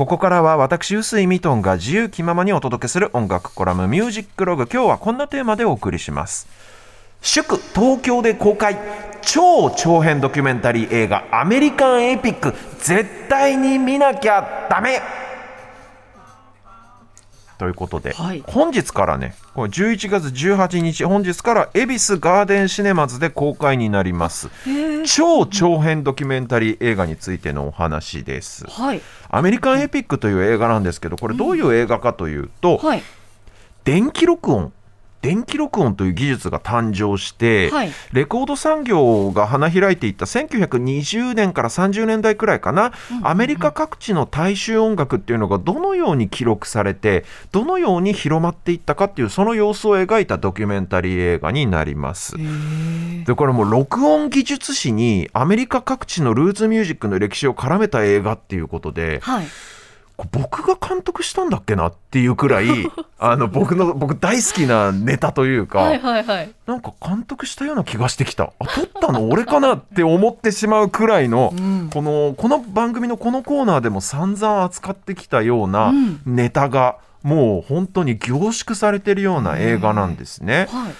ここからは私、臼井ミトンが自由気ままにお届けする音楽コラムミュージックログ。今日はこんなテーマでお送りします。祝東京で公開超長編ドキュメンタリー映画アメリカンエピック絶対に見なきゃダメということで、はい。本日からねこれ11月18日本日から恵比寿ガーデンシネマズで公開になります。超長編ドキュメンタリー映画についてのお話です。はい。アメリカンエピックという映画なんですけどこれどういう映画かというと、はい。電気録音電気録音という技術が誕生して、はいレコード産業が花開いていった1920年から30年代くらいかな、アメリカ各地の大衆音楽っていうのがどのように記録されてどのように広まっていったかっていうその様子を描いたドキュメンタリー映画になります。でこれもう録音技術史にアメリカ各地のルーツミュージックの歴史を絡めた映画っていうことで、はい。僕が監督したんだっけなっていうくらい あの僕の僕大好きなネタというか、はいはいはい。なんか監督したような気がしてきた。あ撮ったの？俺かなって思ってしまうくらいの、ん。このこの番組のこのコーナーでも散々扱ってきたようなうん。ネタが、もう本当に凝縮されてるような映画なんですね。はい。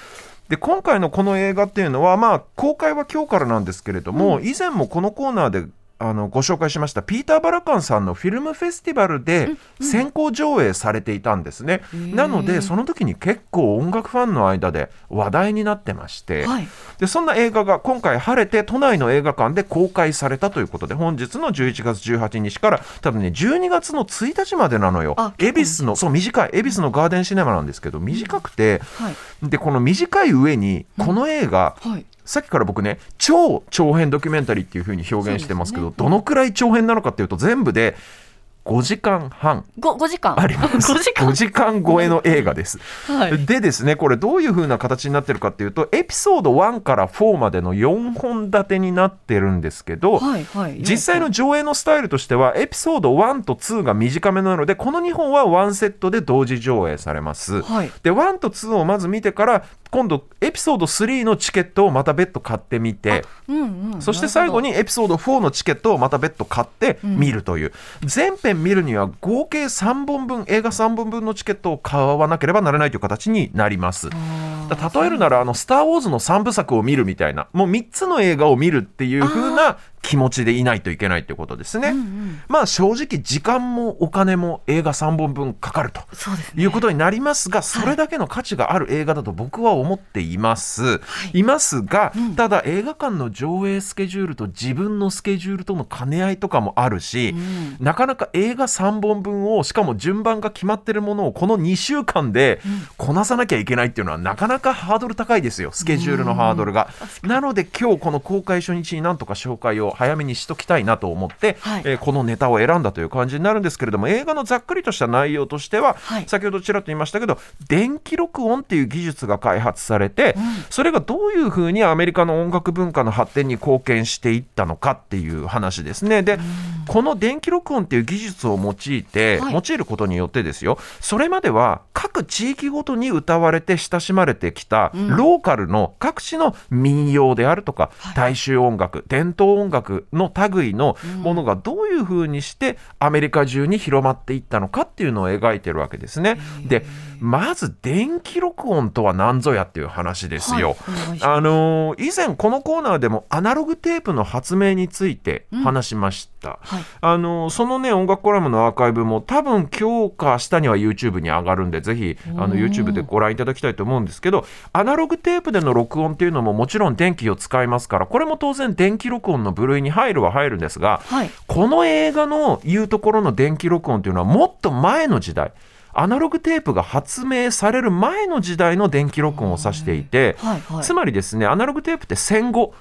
で今回のこの映画っていうのは、まあ、公開は今日からなんですけれども、以前もこのコーナーであのご紹介しましたピーター・バラカンさんのフィルムフェスティバルで先行上映されていたんですね。なのでその時に結構音楽ファンの間で話題になってまして、はい。でそんな映画が今回晴れて都内の映画館で公開されたということで本日の11月18日から多分ね12月の1日までなのよあ恵比寿のそう短い恵比寿のガーデンシネマなんですけど短くて、はい。でこの短い上にこの映画、はい。さっきから僕ね超長編ドキュメンタリーっていう風に表現してますけどねどのくらい長編なのかっていうと全部で5時間半ご、5時間。あります5時間。5時間超えの映画です。はい。でですねこれどういう風な形になってるかっていうとエピソード1から4までの4本立てになってるんですけど、はいはい。実際の上映のスタイルとしてはエピソード1と2が短めなのでこの2本はワンセットで同時上映されます。はい。で1と2をまず見てから今度エピソード3のチケットをまた別途買ってみてうんうん。そして最後にエピソード4のチケットをまた別途買って見るという、全編見るには合計3本分映画3本分のチケットを買わなければならないという形になります。例えるならあの「スター・ウォーズ」の3部作を見るみたいなもう3つの映画を見るっていう風な気持ちでいないといけないということですね。まあ正直時間もお金も映画3本分かかると。いうことになりますが、それだけの価値がある映画だと僕は思っています。い、ますが、ただ映画館の上映スケジュールと自分のスケジュールとの兼ね合いとかもあるし、なかなか映画3本分をしかも順番が決まってるものをこの2週間でこなさなきゃいけないっていうのはなかなかハードル高いですよスケジュールのハードルが。なので今日この公開初日になんとか紹介を早めにしときたいなと思って、はい。えーこのネタを選んだという感じになるんですけれども映画のざっくりとした内容としては、はい。先ほどちらっと言いましたけど電気録音っていう技術が開発されて、それがどういうふうにアメリカの音楽文化の発展に貢献していったのかっていう話ですね。で、この電気録音っていう技術を用いて、はい。用いることによってですよそれまでは各地域ごとに歌われて親しまれてきた、ローカルの各地の民謡であるとか、大衆音楽伝統音楽の類のものがどういうふうにしてアメリカ中に広まっていったのかっていうのを描いてるわけですね。でまず電気録音とは何ぞやっていう話ですよ。はいあのー以前このコーナーでもアナログテープの発明について話しました。はい。あのーそのね音楽コラムのアーカイブも多分今日か明日には YouTube に上がるんでぜひあの YouTube でご覧いただきたいと思うんですけどアナログテープでの録音っていうのももちろん電気を使いますからこれも当然電気録音の部類に入るは入るんですが、はい。この映画の言うところの電気録音っていうのはもっと前の時代アナログテープが発明される前の時代の電気録音を指していて、はいはいつまりですねアナログテープって戦後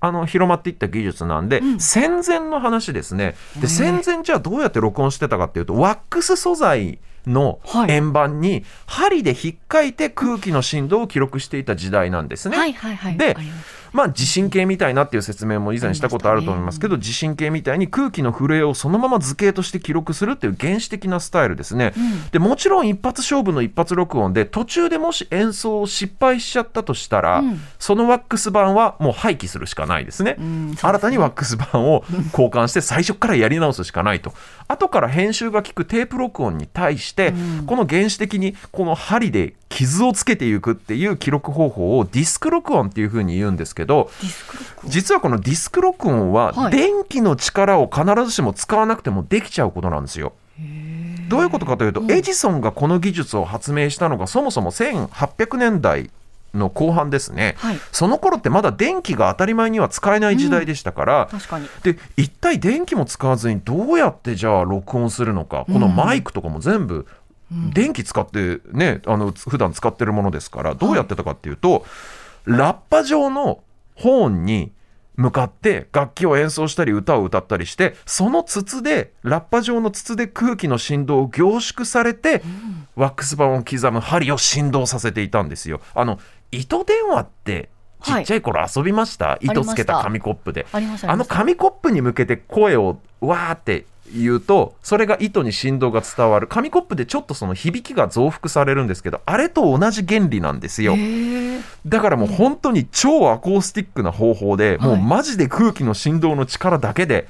あの広まっていった技術なんで、戦前の話ですねで戦前じゃあどうやって録音してたかっていうとワックス素材のはい円盤に針で引っかいて空気の振動を記録していた時代なんですね。はいはいはい。でわかりまあ地震計みたいなっていう説明も以前したことあると思いますけど、ね、地震計みたいに空気の震えをそのまま図形として記録するっていう原始的なスタイルですね、うん、でもちろん一発勝負の一発録音で途中でもし演奏を失敗しちゃったとしたら、うん、そのワックス版はもう廃棄するしかないですね、うん、新たにワックス版を交換して最初からやり直すしかないと。後から編集が効くテープ録音に対して、この原始的にこの針で傷をつけていくっていう記録方法をディスク録音っていうふうに言うんですけど実はこのディスク録音は電気の力を必ずしも使わなくてもできちゃうことなんですよ。どういうことかというと、エジソンがこの技術を発明したのがそもそも1800年代の後半ですね、はい、その頃ってまだ電気が当たり前には使えない時代でしたから、うん、で一体電気も使わずにどうやってじゃあ録音するのかこのマイクとかも全部電気使ってね、あの普段使ってるものですからどうやってたかっていうと、はい、ラッパ状のホーンに向かって楽器を演奏したり歌を歌ったりしてその筒でラッパ状の筒で空気の振動を凝縮されて、うん、ワックス板を刻む針を振動させていたんですよ。あの糸電話ってちっちゃい頃遊びました、はい、糸つけた紙コップで。あの紙コップに向けて声をわーって言うとそれが糸に振動が伝わる。紙コップでちょっとその響きが増幅されるんですけどあれと同じ原理なんですよ。だからもう本当に超アコースティックな方法で、もうマジで空気の振動の力だけで、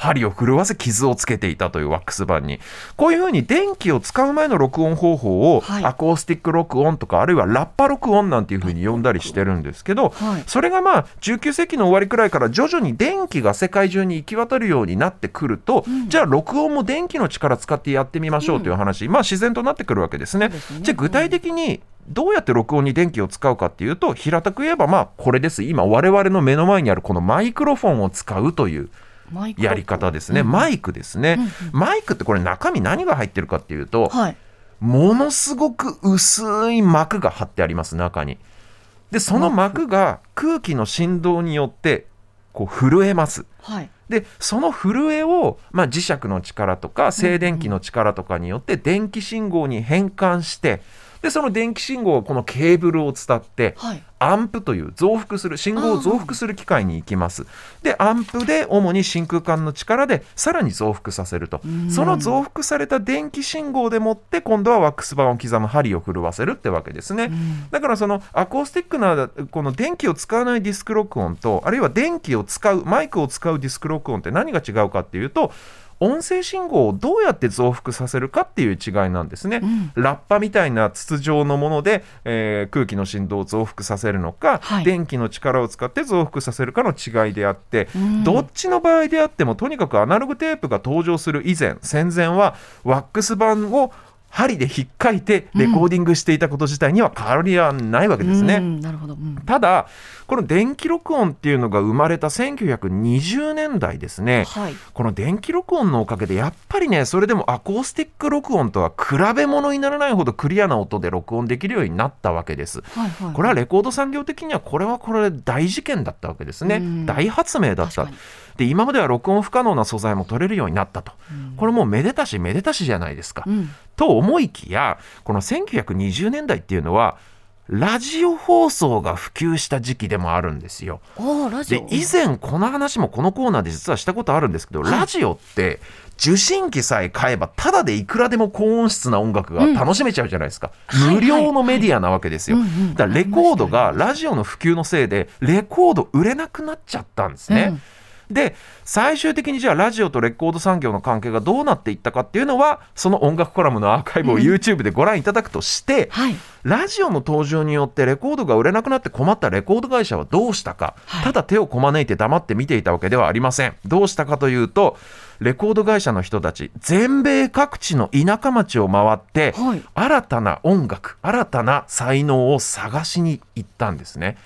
針を震わせ傷をつけていたというワックス板に。こういうふうに電気を使う前の録音方法を、アコースティック録音とかあるいはラッパ録音なんていうふうに呼んだりしてるんですけど、はい、それがまあ19世紀の終わりくらいから徐々に電気が世界中に行き渡るようになってくると、うん、じゃあ録音も電気の力使ってやってみましょうという話、うん、まあ自然となってくるわけですね。すね。じゃあ具体的にどうやって録音に電気を使うかっていうと平たく言えばまあこれです。今我々の目の前にあるこのマイクロフォンを使うというやり方ですね、マイクですね、うんうん、マイクってこれ中身何が入ってるかっていうと、はい、ものすごく薄い膜が貼ってあります中に。でその膜が空気の振動によってこう震えます、はい、でその震えを、まあ、磁石の力とか静電気の力とかによって電気信号に変換して、でその電気信号をこのケーブルを伝って、はい、アンプという増幅する信号を増幅する機械に行きます。でアンプで主に真空管の力でさらに増幅させると。その増幅された電気信号でもって今度はワックス板を刻む針を震わせるってわけですね。だからそのアコースティックなこの電気を使わないディスク録音とあるいは電気を使うマイクを使うディスク録音って何が違うかっていうと音声信号をどうやって増幅させるかっていう違いなんですね、うん、ラッパみたいな筒状のもので、えー、空気の振動を増幅させるのか、はい、電気の力を使って増幅させるかの違いであって、うん、どっちの場合であってもとにかくアナログテープが登場する以前戦前はワックス板を針で引っかいてレコーディングしていたこと自体には変わりはないわけですね。なるほど、ただこの電気録音っていうのが生まれた1920年代ですね、はい、この電気録音のおかげでやっぱりねそれでもアコースティック録音とは比べ物にならないほどクリアな音で録音できるようになったわけです。はいはい、これはレコード産業的にはこれはこれ大事件だったわけですね。大発明だった。で今までは録音不可能な素材も取れるようになったと、これもうめでたしめでたしじゃないですか。うん、と思いきやこの1920年代っていうのはラジオ放送が普及した時期でもあるんですよ。で以前この話もこのコーナーで実はしたことあるんですけど、はい、ラジオって受信機さえ買えばただでいくらでも高音質な音楽が楽しめちゃうじゃないですか、うん、無料のメディアなわけですよ、だからレコードがラジオの普及のせいでレコード売れなくなっちゃったんですね。うんで最終的にじゃあラジオとレコード産業の関係がどうなっていったかっていうのはその音楽コラムのアーカイブを YouTube でご覧いただくとして、うんはい、ラジオの登場によってレコードが売れなくなって困ったレコード会社はどうしたか、はい、ただ手をこまねいて黙って見ていたわけではありません。どうしたかというとレコード会社の人たち全米各地の田舎町を回って、はい、新たな音楽新たな才能を探しに行ったんですね。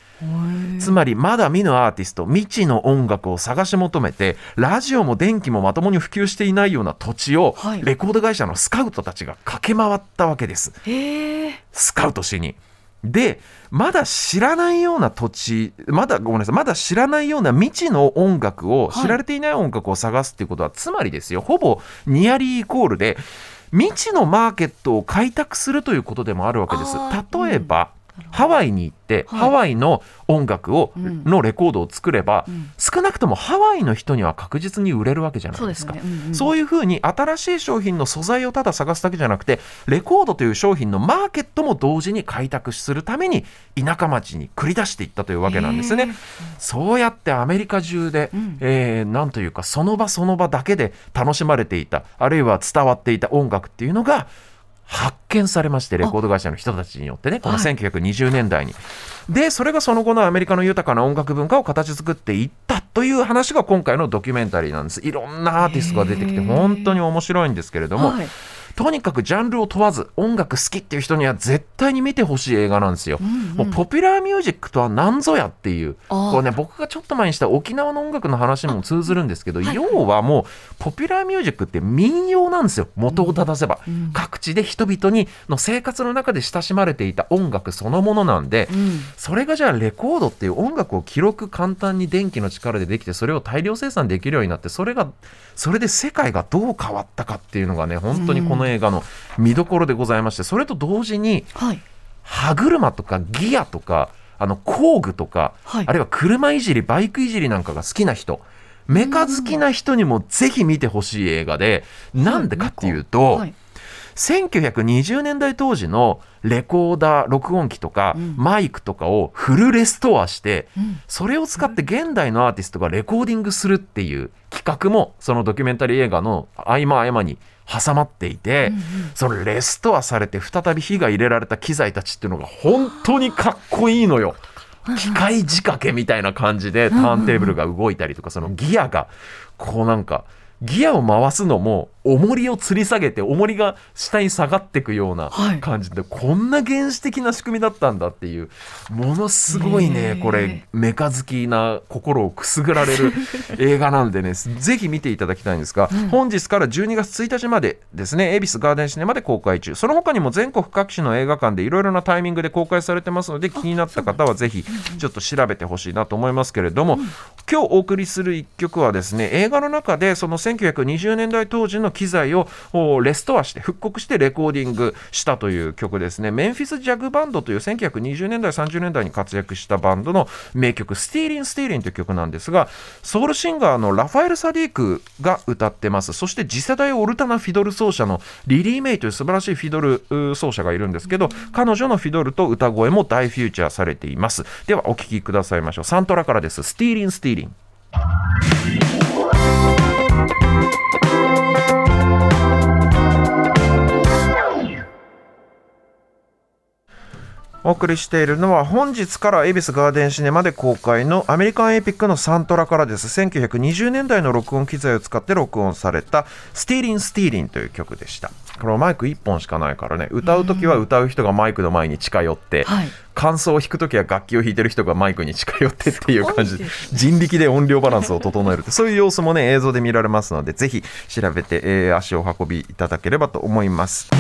つまりまだ見ぬアーティスト未知の音楽を探し求めてラジオも電気もまともに普及していないような土地を、はい、レコード会社のスカウトたちが駆け回ったわけです。スカウトしに。でまだ知らないような土地まだごめんなさいまだ知らないような未知の音楽を、はい、知られていない音楽を探すっていうことはつまりですよほぼニアリーイコールで未知のマーケットを開拓するということでもあるわけです。例えば、うんハワイに行って、はい、ハワイの音楽を、うん、のレコードを作れば、うん、少なくともハワイの人には確実に売れるわけじゃないですか。そう、いうふうに新しい商品の素材をただ探すだけじゃなくてレコードという商品のマーケットも同時に開拓するために田舎町に繰り出していったというわけなんですね。そうやってアメリカ中で、うん、えー、なんというかその場その場だけで楽しまれていたあるいは伝わっていた音楽っていうのが発見されましてレコード会社の人たちによってねこの1920年代に。はい、でそれがその後のアメリカの豊かな音楽文化を形作っていったという話が今回のドキュメンタリーなんですいろんなアーティストが出てきて本当に面白いんですけれども。はいとにかくジャンルを問わず音楽好きっていう人には絶対に見てほしい映画なんですよ、うんうん、もうポピュラーミュージックとは何ぞやっていうこうね僕がちょっと前にした沖縄の音楽の話にも通ずるんですけど、要はもうポピュラーミュージックって民謡なんですよ。元を正せば、うん、各地で人々にの生活の中で親しまれていた音楽そのものなんで、うん、それがじゃあレコードっていう音楽を記録簡単に電気の力でできてそれを大量生産できるようになってそれがそれで世界がどう変わったかっていうのがね本当にこの映画の見どころでございましてそれと同時に、はい、歯車とかギアとかあの工具とか、はい、あるいは車いじりバイクいじりなんかが好きな人メカ好きな人にもぜひ見てほしい映画で、なんでかっていうと、はい、1920年代当時のレコーダー録音機とか、マイクとかをフルレストアして、うん、それを使って現代のアーティストがレコーディングするっていう企画もそのドキュメンタリー映画の合間合間に挟まっていて、うんうん、それレストアされて再び火が入れられた機材たちっていうのが本当にかっこいいのよ。機械仕掛けみたいな感じでターンテーブルが動いたりとかそのギアがこうなんかギアを回すのも重りを吊り下げて重りが下に下がっていくような感じで、はい、こんな原始的な仕組みだったんだっていうものすごいねこれメカ好きな心をくすぐられる 映画なんでねぜひ見ていただきたいんですが、うん、本日から12月1日までですね恵比寿ガーデンシネマで公開中。その他にも全国各地の映画館でいろいろなタイミングで公開されてますので気になった方はぜひちょっと調べてほしいなと思いますけれども、うん、今日お送りする1曲はですね映画の中でその1920年代当時の機材をレストアして復刻してレコーディングしたという曲ですね。メンフィス・ジャグバンドという1920年代30年代に活躍したバンドの名曲「スティーリン・スティーリン」という曲なんですがソウルシンガーのラファエル・サディークが歌ってます。そして次世代オルタナフィドル奏者のリリー・メイという素晴らしいフィドル奏者がいるんですけど彼女のフィドルと歌声も大フィーチャーされています。ではお聴きくださいましょう。サントラからです「スティーリン・スティーリン」お送りしているのは本日から恵比寿ガーデンシネマで公開のアメリカンエピックのサントラからです。1920年代の録音機材を使って録音されたスティーリン・スティーリンという曲でした。これマイク1本しかないからね。歌う時は歌う人がマイクの前に近寄って、はい、感想を弾く時は楽器を弾いてる人がマイクに近寄ってっていう感じで人力で音量バランスを整えるそういう様子もね映像で見られますのでぜひ調べて、えー、足を運びいただければと思います。